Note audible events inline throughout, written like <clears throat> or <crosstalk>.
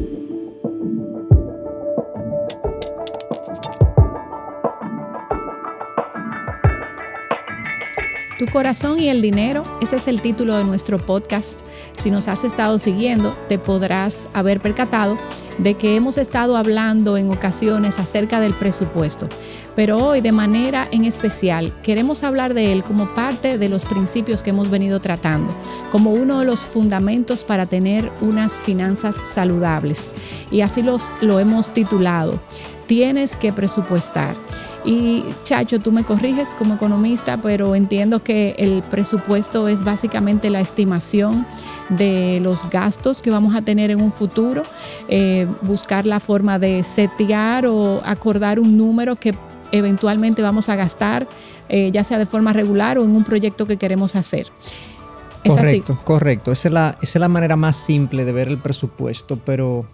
thank you Tu corazón y el dinero, ese es el título de nuestro podcast. Si nos has estado siguiendo, te podrás haber percatado de que hemos estado hablando en ocasiones acerca del presupuesto, pero hoy de manera en especial queremos hablar de él como parte de los principios que hemos venido tratando, como uno de los fundamentos para tener unas finanzas saludables. Y así lo hemos titulado, tienes que presupuestar. Y Chacho, tú me corriges como economista, pero entiendo que el presupuesto es básicamente la estimación de los gastos que vamos a tener en un futuro, eh, buscar la forma de setear o acordar un número que eventualmente vamos a gastar, eh, ya sea de forma regular o en un proyecto que queremos hacer. correcto, correcto. Esa es, la, esa es la manera más simple de ver el presupuesto, pero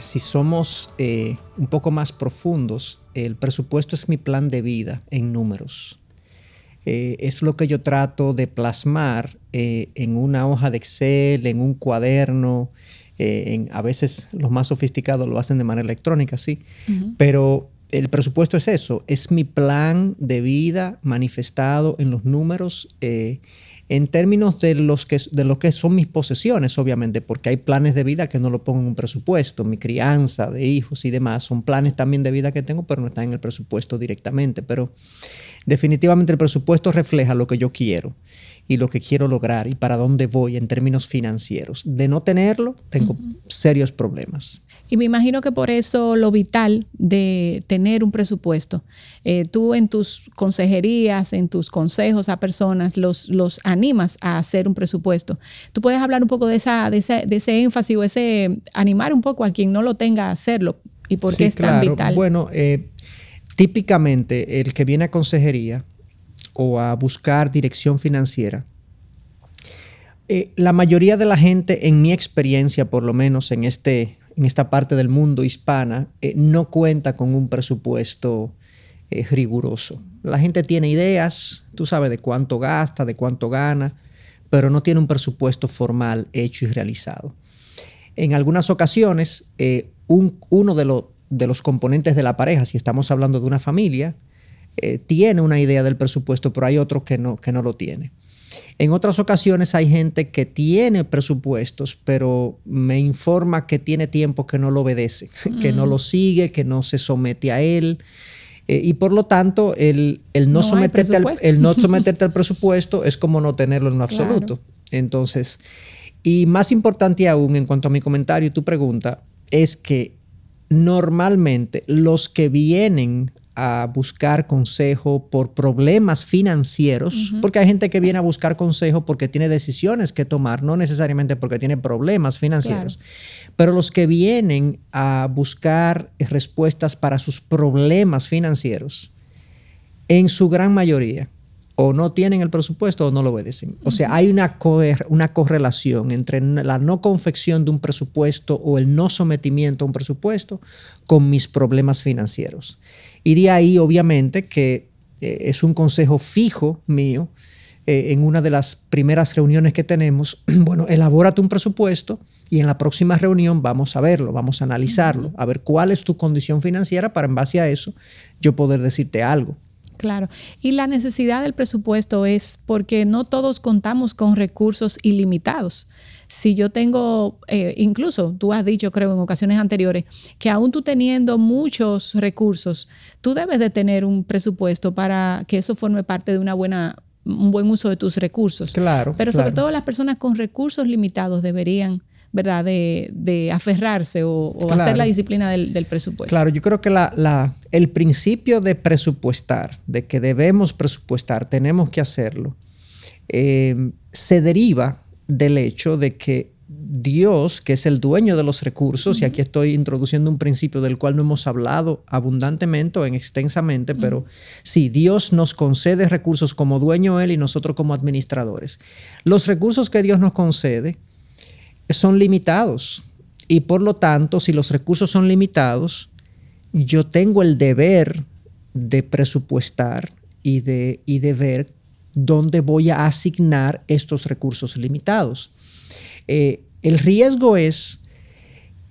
si somos eh, un poco más profundos, el presupuesto es mi plan de vida en números. Eh, es lo que yo trato de plasmar eh, en una hoja de Excel, en un cuaderno. a veces los más sofisticados lo hacen de manera electrónica, sí. Pero el presupuesto es eso, es mi plan de vida manifestado en los números en términos de, los que, de lo que son mis posesiones, obviamente, porque hay planes de vida que no lo pongo en un presupuesto, mi crianza de hijos y demás, son planes también de vida que tengo, pero no están en el presupuesto directamente. Pero definitivamente el presupuesto refleja lo que yo quiero y lo que quiero lograr y para dónde voy en términos financieros. De no tenerlo, tengo serios problemas. Y me imagino que por eso lo vital de tener un presupuesto, eh, tú en tus consejerías, en tus consejos a personas, los, los animas a hacer un presupuesto. Tú puedes hablar un poco de, esa, de, ese, énfasis o ese animar un poco a quien no lo tenga a hacerlo y por qué es tan vital. Bueno, eh, típicamente el que viene a consejería o a buscar dirección financiera, eh, la mayoría de la gente, en mi experiencia, por lo menos en este en esta parte del mundo hispana eh, no cuenta con un presupuesto eh, riguroso. La gente tiene ideas, tú sabes, de cuánto gasta, de cuánto gana, pero no tiene un presupuesto formal hecho y realizado. En algunas ocasiones, eh, uno de, de, los componentes de la pareja, si estamos hablando de una familia, tiene una idea del presupuesto, pero hay otro que no, que no lo tiene. En otras ocasiones hay gente que tiene presupuestos, pero me informa que tiene tiempo que no lo obedece, <laughs> que no lo mm. sigue, que no se somete a él. Eh, y por lo tanto, el, no, someterte al, el no <laughs> someterte al presupuesto es como no tenerlo en lo absoluto. Entonces, y más importante aún en cuanto a mi comentario y tu pregunta, es que normalmente los que vienen a buscar consejo por problemas financieros, porque hay gente que viene a buscar consejo porque tiene decisiones que tomar, no necesariamente porque tiene problemas financieros, pero los que vienen a buscar respuestas para sus problemas financieros, en su gran mayoría, o no tienen el presupuesto o no lo obedecen. O sea, hay una, una correlación entre la no confección de un presupuesto o el no sometimiento a un presupuesto con mis problemas financieros. Y de ahí, obviamente, que eh, es un consejo fijo mío eh, en una de las primeras reuniones que tenemos, <clears throat> bueno, elabórate un presupuesto y en la próxima reunión vamos a verlo, vamos a analizarlo, a ver cuál es tu condición financiera para en base a eso yo poder decirte algo. Claro. Y la necesidad del presupuesto es porque no todos contamos con recursos ilimitados. Si yo tengo, eh, incluso tú has dicho, creo, en ocasiones anteriores, que aún tú teniendo muchos recursos, tú debes de tener un presupuesto para que eso forme parte de una buena un buen uso de tus recursos. Claro. Pero sobre todo las personas con recursos limitados deberían ¿verdad? De, aferrarse o, hacer la disciplina del, presupuesto. Claro, yo creo que la, el principio de presupuestar, de que debemos presupuestar, tenemos que hacerlo, eh, se deriva del hecho de que Dios, que es el dueño de los recursos, y aquí estoy introduciendo un principio del cual no hemos hablado abundantemente o en extensamente, pero sí, Dios nos concede recursos como dueño Él y nosotros como administradores. Los recursos que Dios nos concede son limitados. Y por lo tanto, si los recursos son limitados, yo tengo el deber de presupuestar y de, y de ver dónde voy a asignar estos recursos limitados. Eh, el riesgo es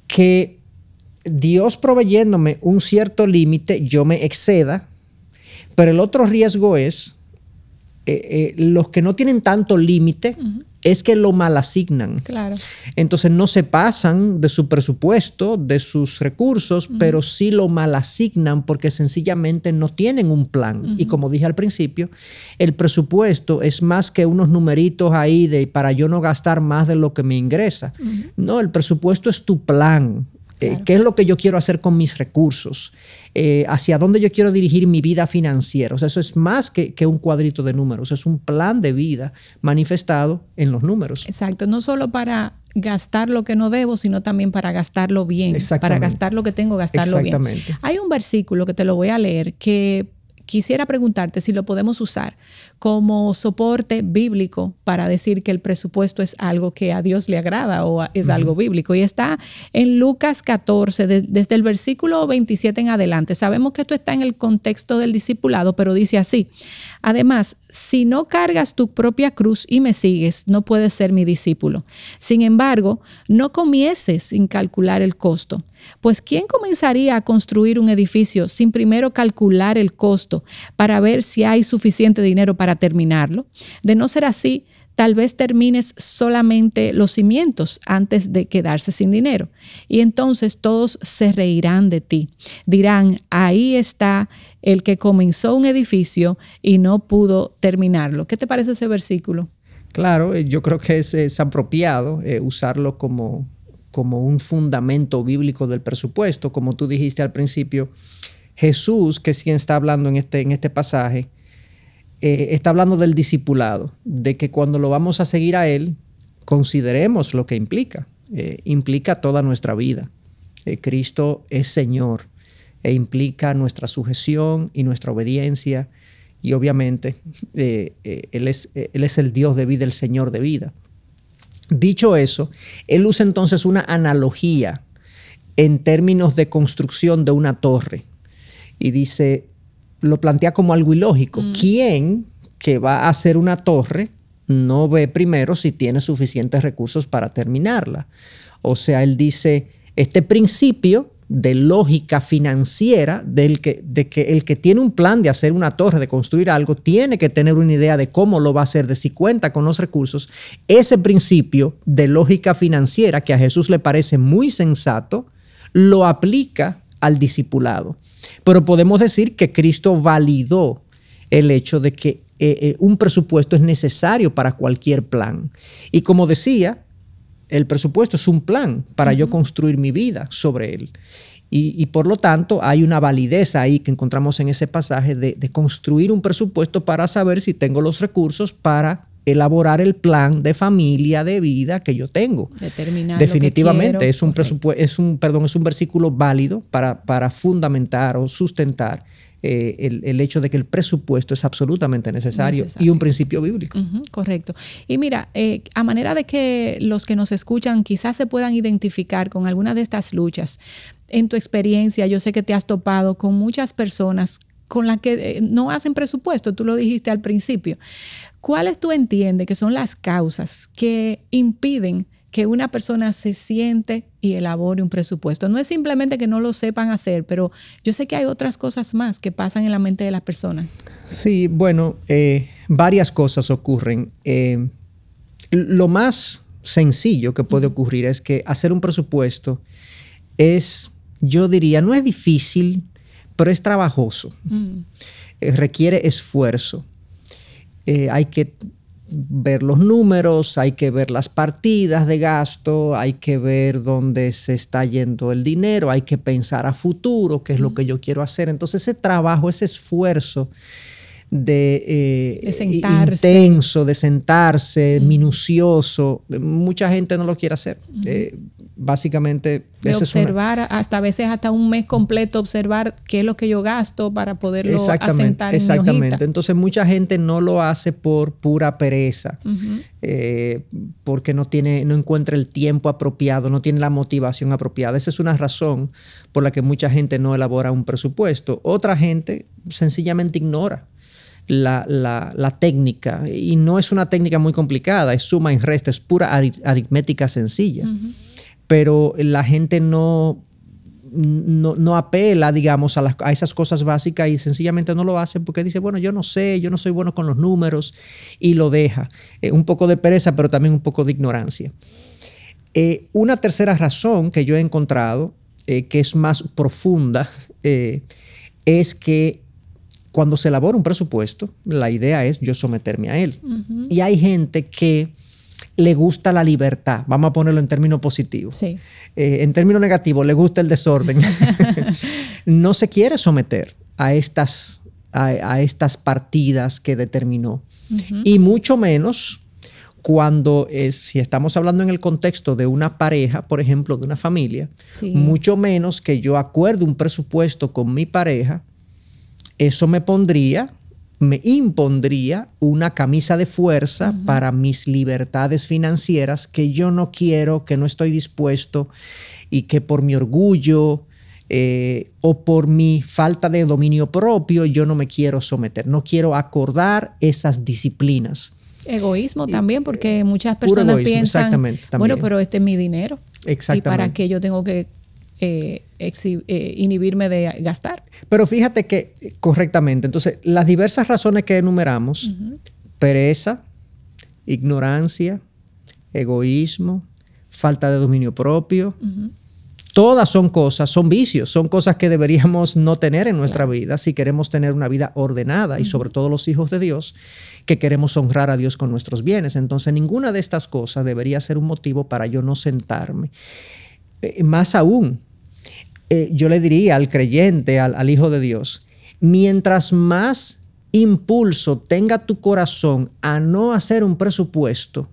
que Dios proveyéndome un cierto límite, yo me exceda, pero el otro riesgo es eh, eh, los que no tienen tanto límite, es que lo mal asignan. Claro. Entonces no se pasan de su presupuesto, de sus recursos, pero sí lo mal asignan porque sencillamente no tienen un plan. Y como dije al principio, el presupuesto es más que unos numeritos ahí de para yo no gastar más de lo que me ingresa. No, el presupuesto es tu plan. Eh, ¿Qué es lo que yo quiero hacer con mis recursos? Eh, ¿Hacia dónde yo quiero dirigir mi vida financiera? O sea, eso es más que, que, un cuadrito de números, es un plan de vida manifestado en los números. Exacto, no solo para gastar lo que no debo, sino también para gastarlo bien, para gastar lo que tengo, gastarlo bien. Hay un versículo que te lo voy a leer que quisiera preguntarte si lo podemos usar como soporte bíblico para decir que el presupuesto es algo que a Dios le agrada o es algo bíblico. Y está en Lucas 14, desde el versículo 27 en adelante. Sabemos que esto está en el contexto del discipulado, pero dice así. Además, si no cargas tu propia cruz y me sigues, no puedes ser mi discípulo. Sin embargo, no comiences sin calcular el costo. Pues ¿quién comenzaría a construir un edificio sin primero calcular el costo para ver si hay suficiente dinero para terminarlo. De no ser así, tal vez termines solamente los cimientos antes de quedarse sin dinero. Y entonces todos se reirán de ti. Dirán, ahí está el que comenzó un edificio y no pudo terminarlo. ¿Qué te parece ese versículo? Claro, eh, yo creo que es, apropiado eh, usarlo como, como un fundamento bíblico del presupuesto. Como tú dijiste al principio, Jesús, que es quien está hablando en este, en este pasaje, eh, está hablando del discipulado, de que cuando lo vamos a seguir a Él, consideremos lo que implica. Eh, implica toda nuestra vida. Eh, Cristo es Señor e implica nuestra sujeción y nuestra obediencia. Y obviamente él, es, él es el Dios de vida, el Señor de vida. Dicho eso, Él usa entonces una analogía en términos de construcción de una torre. Y dice, lo plantea como algo ilógico. Mm. ¿Quién que va a hacer una torre no ve primero si tiene suficientes recursos para terminarla? O sea, él dice, este principio de lógica financiera del que, de que el que tiene un plan de hacer una torre, de construir algo, tiene que tener una idea de cómo lo va a hacer, de si cuenta con los recursos. Ese principio de lógica financiera que a Jesús le parece muy sensato, lo aplica al discipulado. Pero podemos decir que Cristo validó el hecho de que eh, eh, un presupuesto es necesario para cualquier plan. Y como decía, el presupuesto es un plan para yo construir mi vida sobre él. Y, por lo tanto hay una validez ahí que encontramos en ese pasaje de, de construir un presupuesto para saber si tengo los recursos para elaborar el plan de familia, de vida que yo tengo. Definitivamente es un presupuesto, es un, perdón, es un versículo válido para, para fundamentar o sustentar eh, el, hecho de que el presupuesto es absolutamente necesario, y un principio bíblico. correcto. Y mira, eh, a manera de que los que nos escuchan quizás se puedan identificar con alguna de estas luchas, en tu experiencia, yo sé que te has topado con muchas personas con las que eh, no hacen presupuesto, tú lo dijiste al principio. ¿Cuáles tú entiendes que son las causas que impiden que una persona se siente y elabore un presupuesto? No es simplemente que no lo sepan hacer, pero yo sé que hay otras cosas más que pasan en la mente de las personas. Sí, bueno, eh, varias cosas ocurren. Eh, lo más sencillo que puede ocurrir es que hacer un presupuesto es, yo diría, no es difícil, pero es trabajoso. Mm. Eh, requiere esfuerzo. Eh, hay que ver los números, hay que ver las partidas de gasto, hay que ver dónde se está yendo el dinero, hay que pensar a futuro, qué es lo mm. que yo quiero hacer. Entonces ese trabajo, ese esfuerzo de, eh, sentarse. intenso, de sentarse, mm. minucioso, mucha gente no lo quiere hacer básicamente de observar hasta a veces hasta un mes completo observar qué es lo que yo gasto para poderlo exactamente, asentar exactamente. Entonces mucha gente no lo hace por pura pereza eh, porque no tiene no encuentra el tiempo apropiado no tiene la motivación apropiada. Esa es una razón por la que mucha gente no elabora un presupuesto. Otra gente sencillamente ignora la, la, técnica y no es una técnica muy complicada, es suma y resta, es pura aritmética sencilla. Pero la gente no, no, apela, digamos, a, a, esas cosas básicas y sencillamente no lo hace porque dice, bueno, yo no sé, yo no soy bueno con los números y lo deja. Eh, un poco de pereza, pero también un poco de ignorancia. Eh, una tercera razón que yo he encontrado, eh, que es más profunda, <laughs> es que cuando se elabora un presupuesto, la idea es yo someterme a él. Y hay gente que le gusta la libertad, vamos a ponerlo en términos positivos. Eh, en términos negativos, le gusta el desorden. <laughs> <laughs> no se quiere someter a estas, a, estas partidas que determinó. Y mucho menos cuando si estamos hablando en el contexto de una pareja, por ejemplo, de una familia, mucho menos que yo acuerde un presupuesto con mi pareja, eso me pondría me impondría una camisa de fuerza para mis libertades financieras que yo no quiero, que no estoy dispuesto y que por mi orgullo eh, o por mi falta de dominio propio yo no me quiero someter, no quiero acordar esas disciplinas. Egoísmo también, porque muchas personas piensan, bueno, pero este es mi dinero. ¿Y para qué yo tengo que eh, eh, inhibirme de gastar. Pero fíjate que correctamente, entonces las diversas razones que enumeramos, pereza, ignorancia, egoísmo, falta de dominio propio, todas son cosas, son vicios, son cosas que deberíamos no tener en nuestra vida si queremos tener una vida ordenada y sobre todo los hijos de Dios que queremos honrar a Dios con nuestros bienes. Entonces ninguna de estas cosas debería ser un motivo para yo no sentarme. Eh, más aún, eh, yo le diría al creyente, al, Hijo de Dios, mientras más impulso tenga tu corazón a no hacer un presupuesto,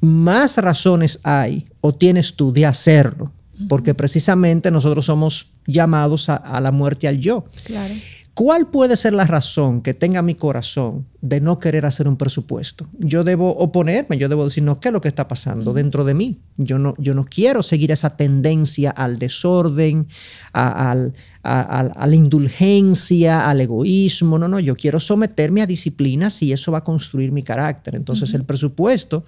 más razones hay o tienes tú de hacerlo, porque precisamente nosotros somos llamados a, a la muerte al yo. Claro. ¿Cuál puede ser la razón que tenga mi corazón de no querer hacer un presupuesto? Yo debo oponerme, yo debo decir, no, ¿qué es lo que está pasando dentro de mí? Yo no, yo no quiero seguir esa tendencia al desorden, a, la indulgencia, al egoísmo. No, no, yo quiero someterme a disciplinas y eso va a construir mi carácter. Entonces el presupuesto,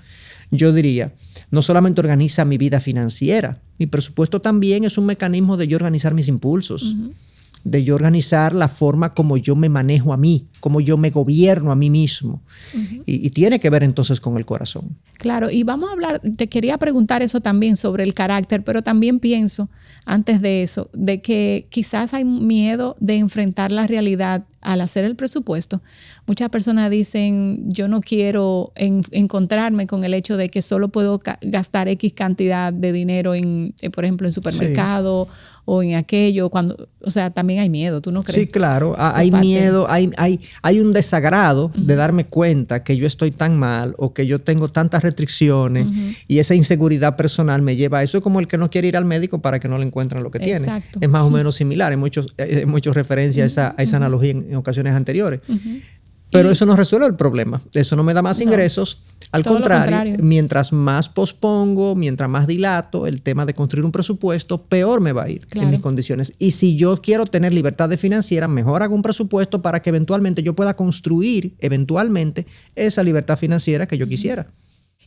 yo diría, no solamente organiza mi vida financiera, mi presupuesto también es un mecanismo de yo organizar mis impulsos de yo organizar la forma como yo me manejo a mí, como yo me gobierno a mí mismo. y, y, tiene que ver entonces con el corazón. Claro, y vamos a hablar, te quería preguntar eso también sobre el carácter, pero también pienso, antes de eso, de que quizás hay miedo de enfrentar la realidad al hacer el presupuesto, muchas personas dicen, yo no quiero encontrarme con el hecho de que solo puedo gastar X cantidad de dinero en, eh, por ejemplo, en supermercado o en aquello, cuando, o sea, también hay miedo, ¿tú no crees? Sí, claro, hay miedo, hay, hay, hay un desagrado de darme cuenta que yo estoy tan mal o que yo tengo tantas restricciones y esa inseguridad personal me lleva a eso como el que no quiere ir al médico para que no le encuentren lo que tiene. Es más o <laughs> menos similar, hay muchos, muchas referencias a, esa, analogía en, ocasiones anteriores. Pero eso no resuelve el problema. Eso no me da más ingresos. Al contrario, mientras más pospongo, mientras más dilato el tema de construir un presupuesto, peor me va a ir en mis condiciones. Y si yo quiero tener libertad de financiera, mejor hago un presupuesto para que eventualmente yo pueda construir, eventualmente, esa libertad financiera que yo quisiera.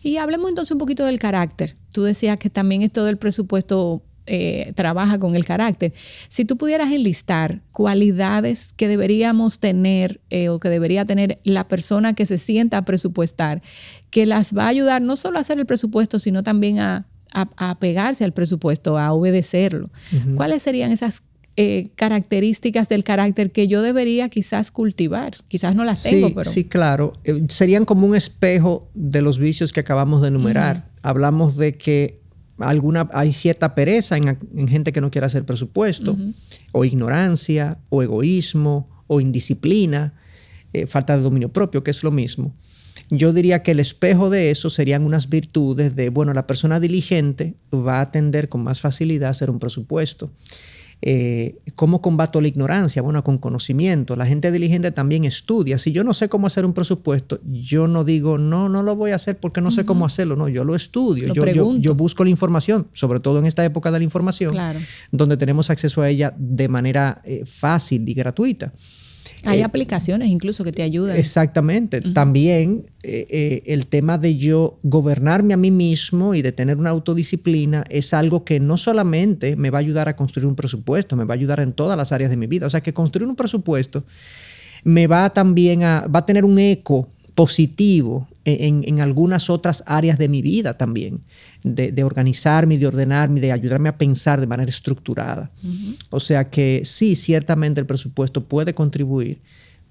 Y hablemos entonces un poquito del carácter. Tú decías que también es todo el presupuesto eh, trabaja con el carácter. Si tú pudieras enlistar cualidades que deberíamos tener eh, o que debería tener la persona que se sienta a presupuestar, que las va a ayudar no solo a hacer el presupuesto, sino también a, a, pegarse al presupuesto, a obedecerlo. ¿Cuáles serían esas eh, características del carácter que yo debería quizás cultivar. Quizás no las tengo, pero... Sí, claro. serían como un espejo de los vicios que acabamos de enumerar. Hablamos de que alguna, hay cierta pereza en, gente que no quiere hacer presupuesto, o ignorancia, o egoísmo, o indisciplina, eh, falta de dominio propio, que es lo mismo. Yo diría que el espejo de eso serían unas virtudes de, bueno, la persona diligente va a atender con más facilidad a hacer un presupuesto. Eh, ¿Cómo combato la ignorancia? Bueno, con conocimiento. La gente diligente también estudia. Si yo no sé cómo hacer un presupuesto, yo no digo, no, no lo voy a hacer porque no sé cómo hacerlo. No, yo lo estudio. yo, yo, busco la información, sobre todo en esta época de la información, donde tenemos acceso a ella de manera eh, fácil y gratuita. Hay aplicaciones incluso que te ayudan. Exactamente. También el tema de yo gobernarme a mí mismo y de tener una autodisciplina es algo que no solamente me va a ayudar a construir un presupuesto, me va a ayudar en todas las áreas de mi vida. O sea que construir un presupuesto me va también a, va a tener un eco positivo en, algunas otras áreas de mi vida también, de, organizarme, de ordenarme, de ayudarme a pensar de manera estructurada. O sea que sí, ciertamente el presupuesto puede contribuir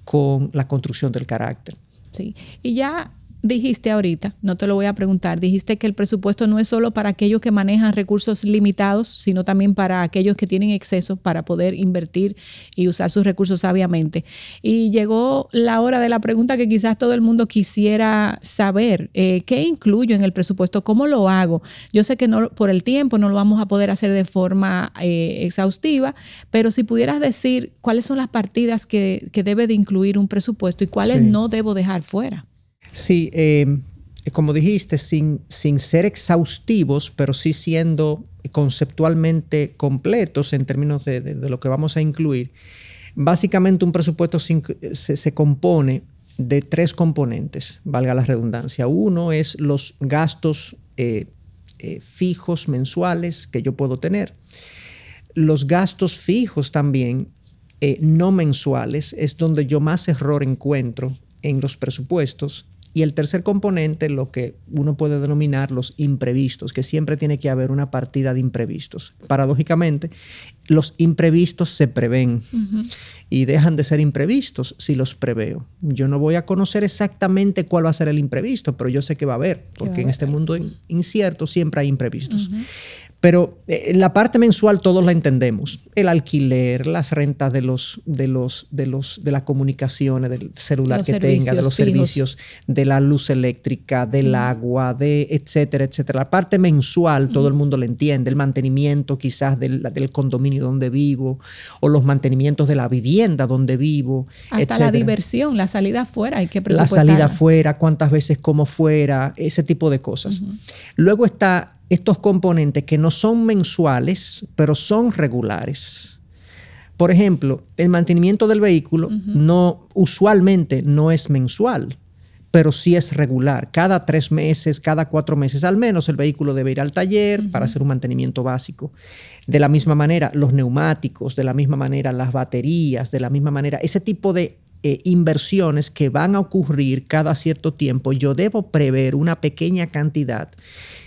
con la construcción del carácter. Sí, y ya dijiste ahorita, no te lo voy a preguntar, dijiste que el presupuesto no es solo para aquellos que manejan recursos limitados, sino también para aquellos que tienen exceso para poder invertir y usar sus recursos sabiamente. Y llegó la hora de la pregunta que quizás todo el mundo quisiera saber, eh, ¿qué incluyo en el presupuesto? ¿Cómo lo hago? Yo sé que no, por el tiempo no lo vamos a poder hacer de forma eh, exhaustiva, pero si pudieras decir cuáles son las partidas que, debe de incluir un presupuesto y cuáles no debo dejar fuera. Sí, eh, como dijiste, sin, sin ser exhaustivos, pero sí siendo conceptualmente completos en términos de, lo que vamos a incluir. Básicamente un presupuesto se, compone de tres componentes, valga la redundancia. Uno es los gastos eh, eh, fijos mensuales que yo puedo tener. Los gastos fijos también, no mensuales, es donde yo más error encuentro en los presupuestos y el tercer componente, lo que uno puede denominar los imprevistos, que siempre tiene que haber una partida de imprevistos. Paradójicamente, los imprevistos se prevén y dejan de ser imprevistos si los preveo. Yo no voy a conocer exactamente cuál va a ser el imprevisto, pero yo sé que va a haber, porque en este mundo incierto siempre hay imprevistos. Pero eh, la parte mensual todos la entendemos. El alquiler, las rentas de los, de los, de los, de las comunicaciones, del celular que tenga, de los servicios, de la luz eléctrica, del agua, de etcétera, etcétera. La parte mensual todo el mundo la entiende. El mantenimiento quizás del, condominio donde vivo, o los mantenimientos de la vivienda donde vivo. Hasta la diversión, la salida afuera, hay que La salida afuera, cuántas veces como fuera, ese tipo de cosas. Luego está estos componentes que no son mensuales, pero son regulares. Por ejemplo, el mantenimiento del vehículo no, usualmente no es mensual, pero sí es regular. Cada tres meses, cada cuatro meses al menos, el vehículo debe ir al taller para hacer un mantenimiento básico. De la misma manera, los neumáticos, de la misma manera, las baterías, de la misma manera, ese tipo de eh, inversiones que van a ocurrir cada cierto tiempo, yo debo prever una pequeña cantidad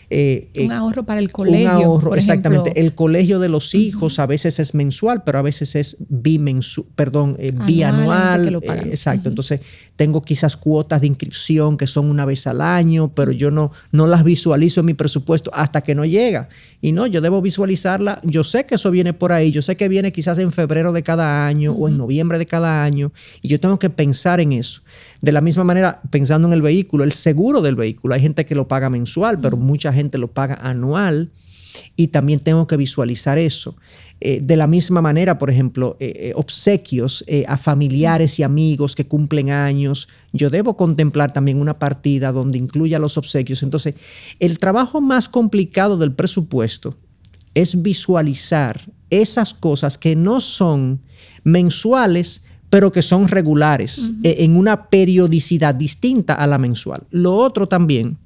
eh, un eh, ahorro para el colegio. Un ahorro, exactamente. el colegio de los hijos a veces es mensual, pero a veces es bimensual, perdón, eh, bianual. exacto. Entonces, tengo quizás cuotas de inscripción que son una vez al año, pero yo no, no las visualizo en mi presupuesto hasta que no llega. Y no, yo debo visualizarla. Yo sé que eso viene por ahí. Yo sé que viene quizás en febrero de cada año o en noviembre de cada año. Y yo tengo que pensar en eso. De la misma manera, pensando en el vehículo, el seguro del vehículo. Hay gente que lo paga mensual, pero mucha gente lo paga anual y también tengo que visualizar eso. Eh, de la misma manera, por ejemplo, eh, eh, obsequios a familiares y amigos que cumplen años, yo debo contemplar también una partida donde incluya los obsequios. Entonces, el trabajo más complicado del presupuesto es visualizar esas cosas que no son mensuales, pero que son regulares, en una periodicidad distinta a la mensual. Lo otro también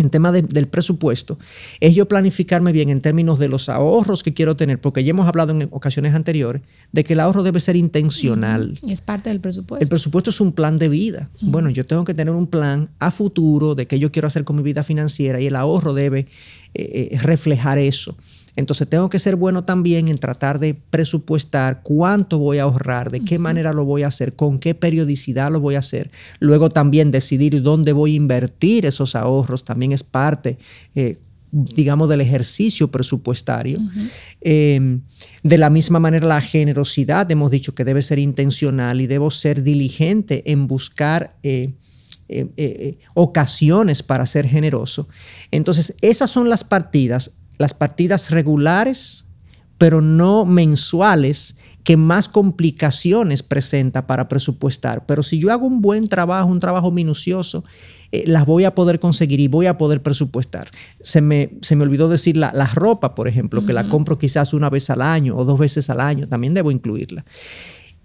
en tema del presupuesto, es yo planificarme bien en términos de los ahorros que quiero tener, porque ya hemos hablado en ocasiones anteriores de que el ahorro debe ser intencional. Es parte del presupuesto. El presupuesto es un plan de vida. Bueno, yo tengo que tener un plan a futuro de qué yo quiero hacer con mi vida financiera y el ahorro debe eh, eh, reflejar eso. Entonces tengo que ser bueno también en tratar de presupuestar cuánto voy a ahorrar, de qué manera lo voy a hacer, con qué periodicidad lo voy a hacer. Luego también decidir dónde voy a invertir esos ahorros también es parte. Eh, digamos, del ejercicio presupuestario. Em, de la misma manera, la generosidad, hemos dicho que debe ser intencional y debo ser diligente en buscar eh, eh, ocasiones para ser generoso. Entonces, esas son las partidas las partidas regulares, pero no mensuales, que más complicaciones presenta para presupuestar. Pero si yo hago un buen trabajo, un trabajo minucioso, eh, las voy a poder conseguir y voy a poder presupuestar. Se me, se me olvidó decir la, ropa, por ejemplo, que la compro quizás una vez al año o dos veces al año, también debo incluirla.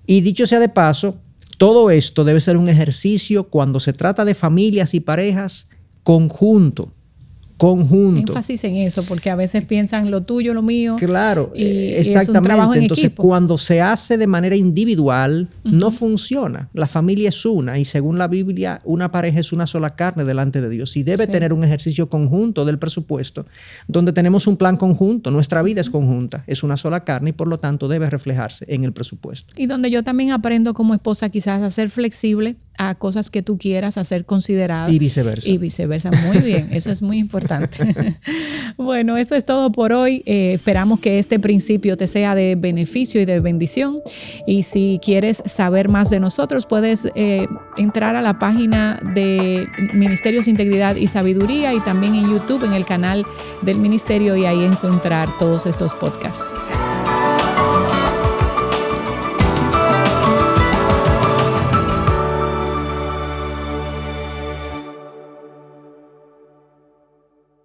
Y dicho sea de paso, todo esto debe ser un ejercicio cuando se trata de familias y parejas conjunto conjunto. Énfasis en eso, porque a veces piensan lo tuyo, lo mío. Claro, exactamente. Entonces, cuando se hace de manera individual, no funciona. La familia es una y según la Biblia, una pareja es una sola carne delante de Dios y debe tener un ejercicio conjunto del presupuesto, donde tenemos un plan conjunto. Nuestra vida es conjunta, es una sola carne y por lo tanto debe reflejarse en el presupuesto. Y donde yo también aprendo como esposa quizás a ser flexible a cosas que tú quieras, a ser considerada. Y viceversa. Y viceversa. Muy bien, <laughs> eso es muy importante. <laughs> bueno, eso es todo por hoy. Eh, esperamos que este principio te sea de beneficio y de bendición. Y si quieres saber más de nosotros, puedes eh, entrar a la página de Ministerios Integridad y Sabiduría y también en YouTube, en el canal del Ministerio y ahí encontrar todos estos podcasts.